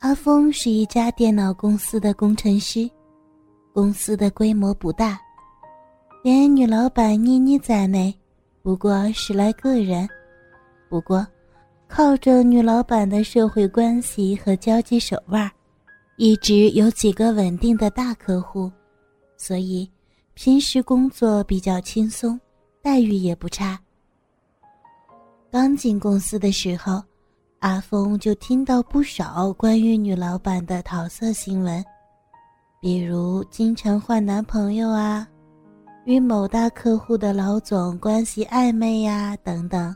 阿峰是一家电脑公司的工程师，公司的规模不大，连女老板妮妮在内，不过十来个人。不过，靠着女老板的社会关系和交际手腕，一直有几个稳定的大客户，所以平时工作比较轻松，待遇也不差。刚进公司的时候。阿峰就听到不少关于女老板的桃色新闻，比如经常换男朋友啊，与某大客户的老总关系暧昧呀等等。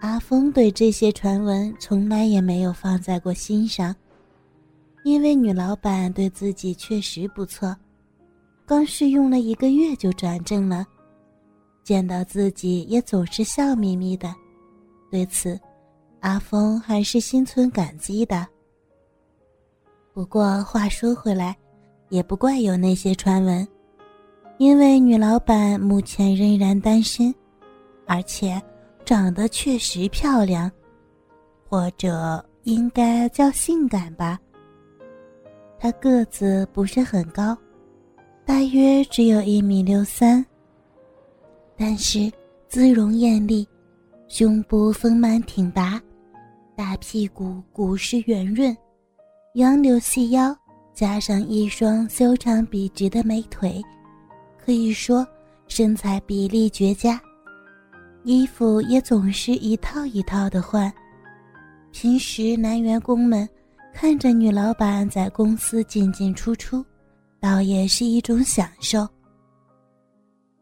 阿峰对这些传闻从来也没有放在过心上，因为女老板对自己确实不错，刚试用了一个月就转正了，见到自己也总是笑眯眯的，对此。阿峰还是心存感激的。不过话说回来，也不怪有那些传闻，因为女老板目前仍然单身，而且长得确实漂亮，或者应该叫性感吧。她个子不是很高，大约只有一米六三，但是姿容艳丽，胸部丰满挺拔。大屁股骨实圆润，杨柳细腰，加上一双修长笔直的美腿，可以说身材比例绝佳。衣服也总是一套一套的换。平时男员工们看着女老板在公司进进出出，倒也是一种享受。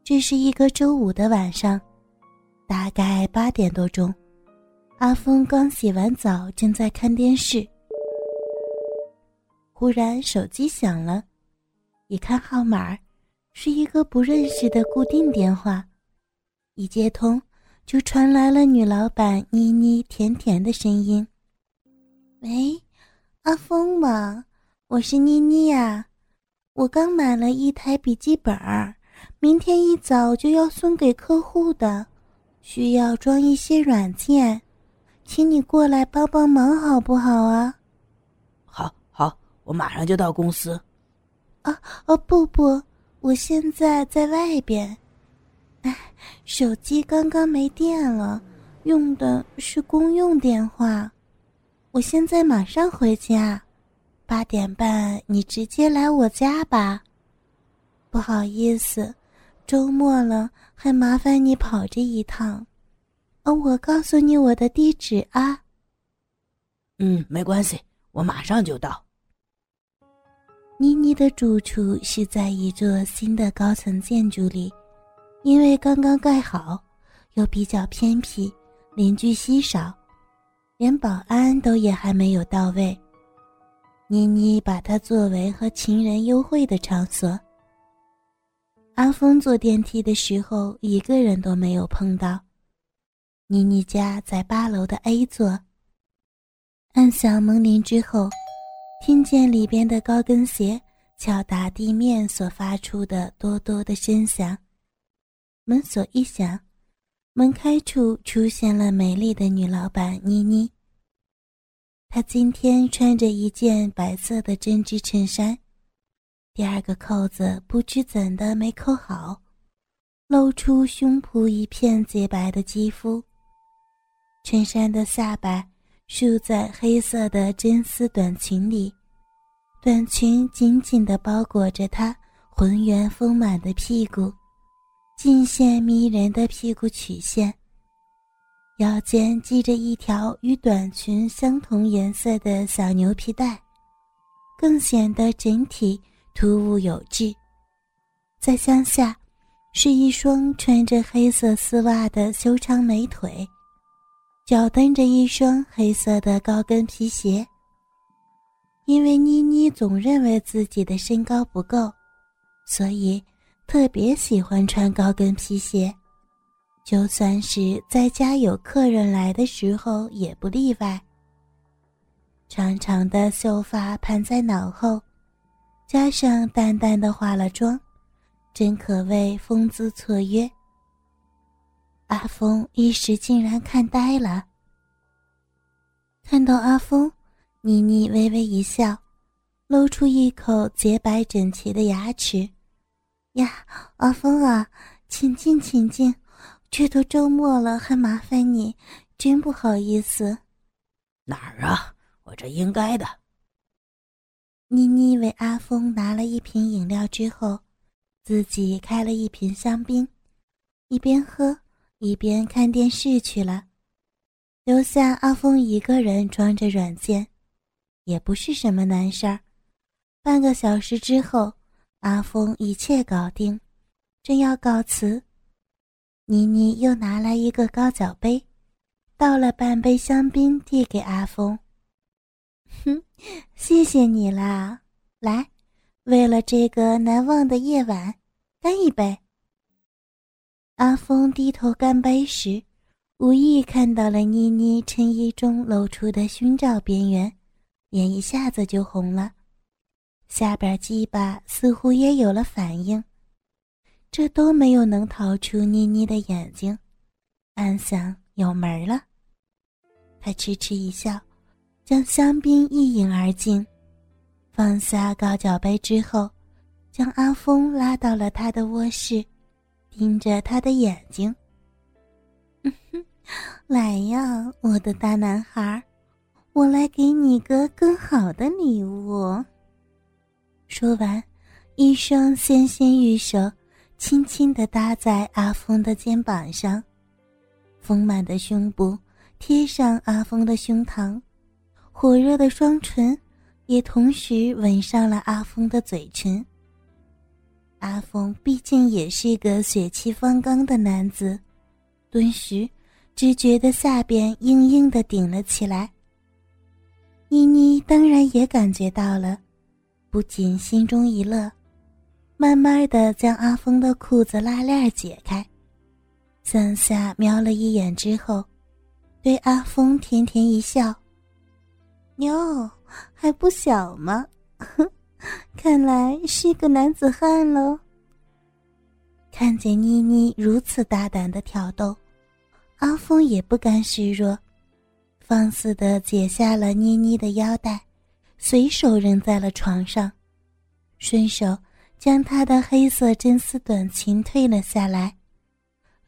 这是一个周五的晚上，大概八点多钟。阿峰刚洗完澡，正在看电视，忽然手机响了，一看号码，是一个不认识的固定电话，一接通就传来了女老板妮妮甜甜的声音：“喂，阿峰吗？我是妮妮呀，我刚买了一台笔记本，明天一早就要送给客户的，需要装一些软件。”请你过来帮帮忙，好不好啊？好，好，我马上就到公司。啊，哦，不不，我现在在外边。哎，手机刚刚没电了，用的是公用电话。我现在马上回家，八点半你直接来我家吧。不好意思，周末了，还麻烦你跑这一趟。哦，我告诉你我的地址啊。嗯，没关系，我马上就到。妮妮的住处是在一座新的高层建筑里，因为刚刚盖好，又比较偏僻，邻居稀少，连保安都也还没有到位。妮妮把它作为和情人幽会的场所。阿峰坐电梯的时候，一个人都没有碰到。妮妮家在八楼的 A 座。按响门铃之后，听见里边的高跟鞋敲打地面所发出的哆哆的声响。门锁一响，门开处出现了美丽的女老板妮妮。她今天穿着一件白色的针织衬衫，第二个扣子不知怎的没扣好，露出胸脯一片洁白的肌肤。衬衫的下摆束在黑色的真丝短裙里，短裙紧紧地包裹着她浑圆丰满的屁股，尽显迷人的屁股曲线。腰间系着一条与短裙相同颜色的小牛皮带，更显得整体突兀有致。在乡下，是一双穿着黑色丝袜的修长美腿。脚蹬着一双黑色的高跟皮鞋。因为妮妮总认为自己的身高不够，所以特别喜欢穿高跟皮鞋，就算是在家有客人来的时候也不例外。长长的秀发盘在脑后，加上淡淡的化了妆，真可谓风姿绰约。阿峰一时竟然看呆了。看到阿峰，妮妮微微一笑，露出一口洁白整齐的牙齿。呀，阿峰啊，请进，请进。这都周末了，还麻烦你，真不好意思。哪儿啊？我这应该的。妮妮为阿峰拿了一瓶饮料之后，自己开了一瓶香槟，一边喝一边看电视去了，留下阿峰一个人装着软件，也不是什么难事儿。半个小时之后，阿峰一切搞定，正要告辞。妮妮又拿来一个高脚杯，倒了半杯香槟递给阿峰。哼，谢谢你啦！来，为了这个难忘的夜晚，干一杯。阿峰低头干杯时，无意看到了妮妮衬衣中露出的胸罩边缘，脸一下子就红了，下边鸡巴似乎也有了反应。这都没有能逃出妮妮的眼睛，暗想有门了。他痴痴一笑，将香槟一饮而尽，放下高脚杯之后，将阿峰拉到了他的卧室，盯着他的眼睛：“，来呀，我的大男孩，我来给你个更好的礼物。”说完，一双纤纤玉手。轻轻地搭在阿峰的肩膀上，丰满的胸部贴上阿峰的胸膛，火热的双唇也同时吻上了阿峰的嘴唇。阿峰毕竟也是一个血气方刚的男子，顿时只觉得下边硬硬的顶了起来。妮妮当然也感觉到了，不仅心中一乐。慢慢的将阿峰的裤子拉链解开，向下瞄了一眼之后，对阿峰甜甜一笑：“哟，还不小吗？看来是个男子汉喽。”看见妮妮如此大胆的挑逗，阿峰也不甘示弱，放肆的解下了妮妮的腰带，随手扔在了床上，顺手。将她的黑色真丝短裙褪了下来，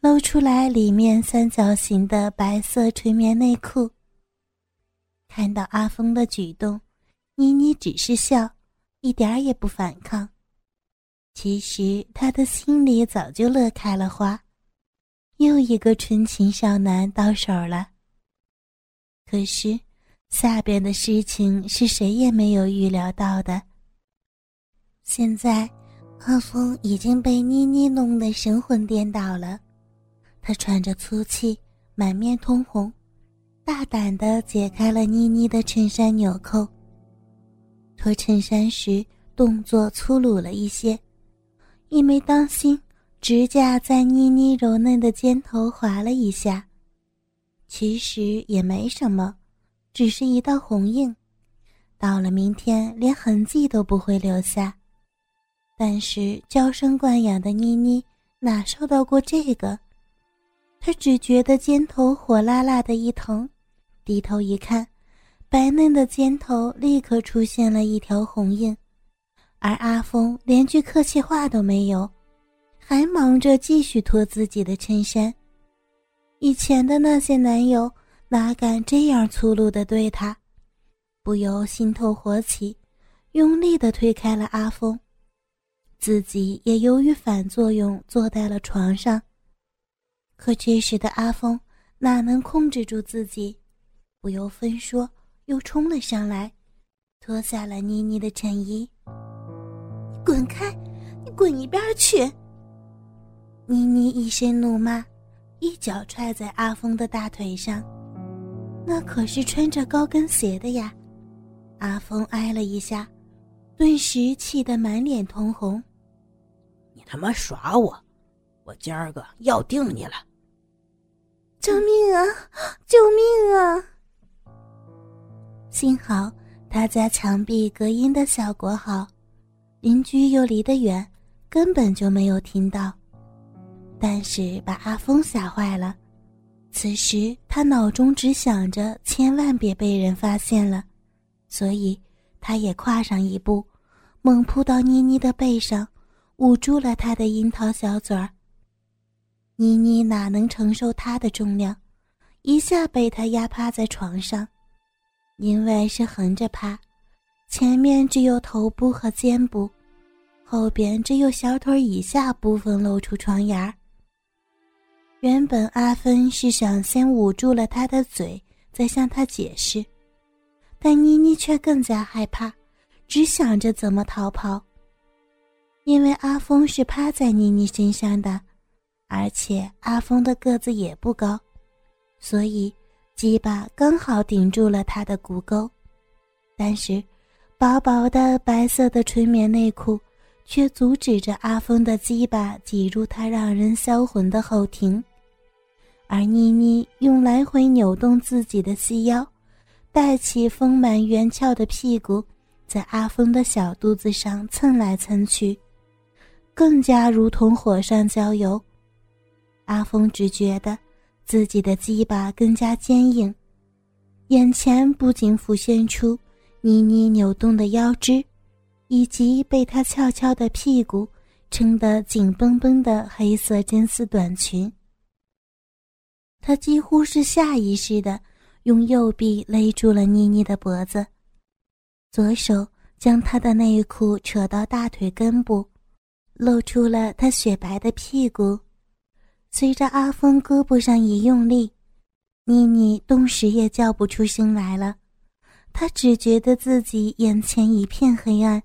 露出来里面三角形的白色纯棉内裤。看到阿峰的举动，妮妮只是笑，一点儿也不反抗。其实他的心里早就乐开了花，又一个纯情少男到手了。可是，下边的事情是谁也没有预料到的。现在。阿峰已经被妮妮弄得神魂颠倒了，他喘着粗气，满面通红，大胆地解开了妮妮的衬衫纽扣。脱衬衫时动作粗鲁了一些，一没当心，指甲在妮妮柔嫩的肩头划了一下。其实也没什么，只是一道红印，到了明天连痕迹都不会留下。但是娇生惯养的妮妮哪受到过这个？她只觉得肩头火辣辣的一疼，低头一看，白嫩的肩头立刻出现了一条红印，而阿峰连句客气话都没有，还忙着继续脱自己的衬衫。以前的那些男友哪敢这样粗鲁的对她？不由心头火起，用力的推开了阿峰。自己也由于反作用坐在了床上，可这时的阿峰哪能控制住自己，不由分说又冲了上来，脱下了妮妮的衬衣。你滚开！你滚一边去！妮妮一声怒骂，一脚踹在阿峰的大腿上，那可是穿着高跟鞋的呀！阿峰挨了一下，顿时气得满脸通红。你他妈耍我！我今儿个要定你了！救命啊！救命啊！幸好他家墙壁隔音的效果好，邻居又离得远，根本就没有听到。但是把阿峰吓坏了。此时他脑中只想着千万别被人发现了，所以他也跨上一步，猛扑到妮妮的背上，捂住了她的樱桃小嘴儿。妮妮哪能承受他的重量，一下被他压趴在床上，因为是横着趴，前面只有头部和肩部，后边只有小腿以下部分露出床沿儿。原本阿芬是想先捂住了他的嘴，再向他解释，但妮妮却更加害怕，只想着怎么逃跑。因为阿峰是趴在妮妮身上的。而且阿峰的个子也不高，所以鸡巴刚好顶住了他的骨沟。但是，薄薄的白色的纯棉内裤却阻止着阿峰的鸡巴挤入他让人销魂的后庭。而妮妮用来回扭动自己的细腰，带起丰满圆翘的屁股，在阿峰的小肚子上蹭来蹭去，更加如同火上浇油。阿峰只觉得自己的鸡巴更加坚硬，眼前不仅浮现出妮妮扭动的腰肢，以及被他翘翘的屁股撑得紧绷绷的黑色真丝短裙。他几乎是下意识的用右臂勒住了妮妮的脖子，左手将她的内裤扯到大腿根部，露出了她雪白的屁股。随着阿峰胳膊上一用力，妮妮顿时也叫不出声来了。她只觉得自己眼前一片黑暗，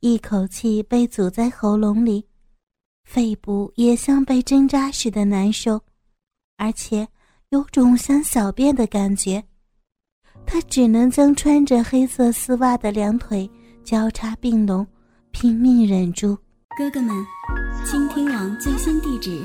一口气被阻在喉咙里，肺部也像被针扎似的难受，而且有种想小便的感觉。她只能将穿着黑色丝袜的两腿交叉并拢，拼命忍住。哥哥们，倾听网最新地址。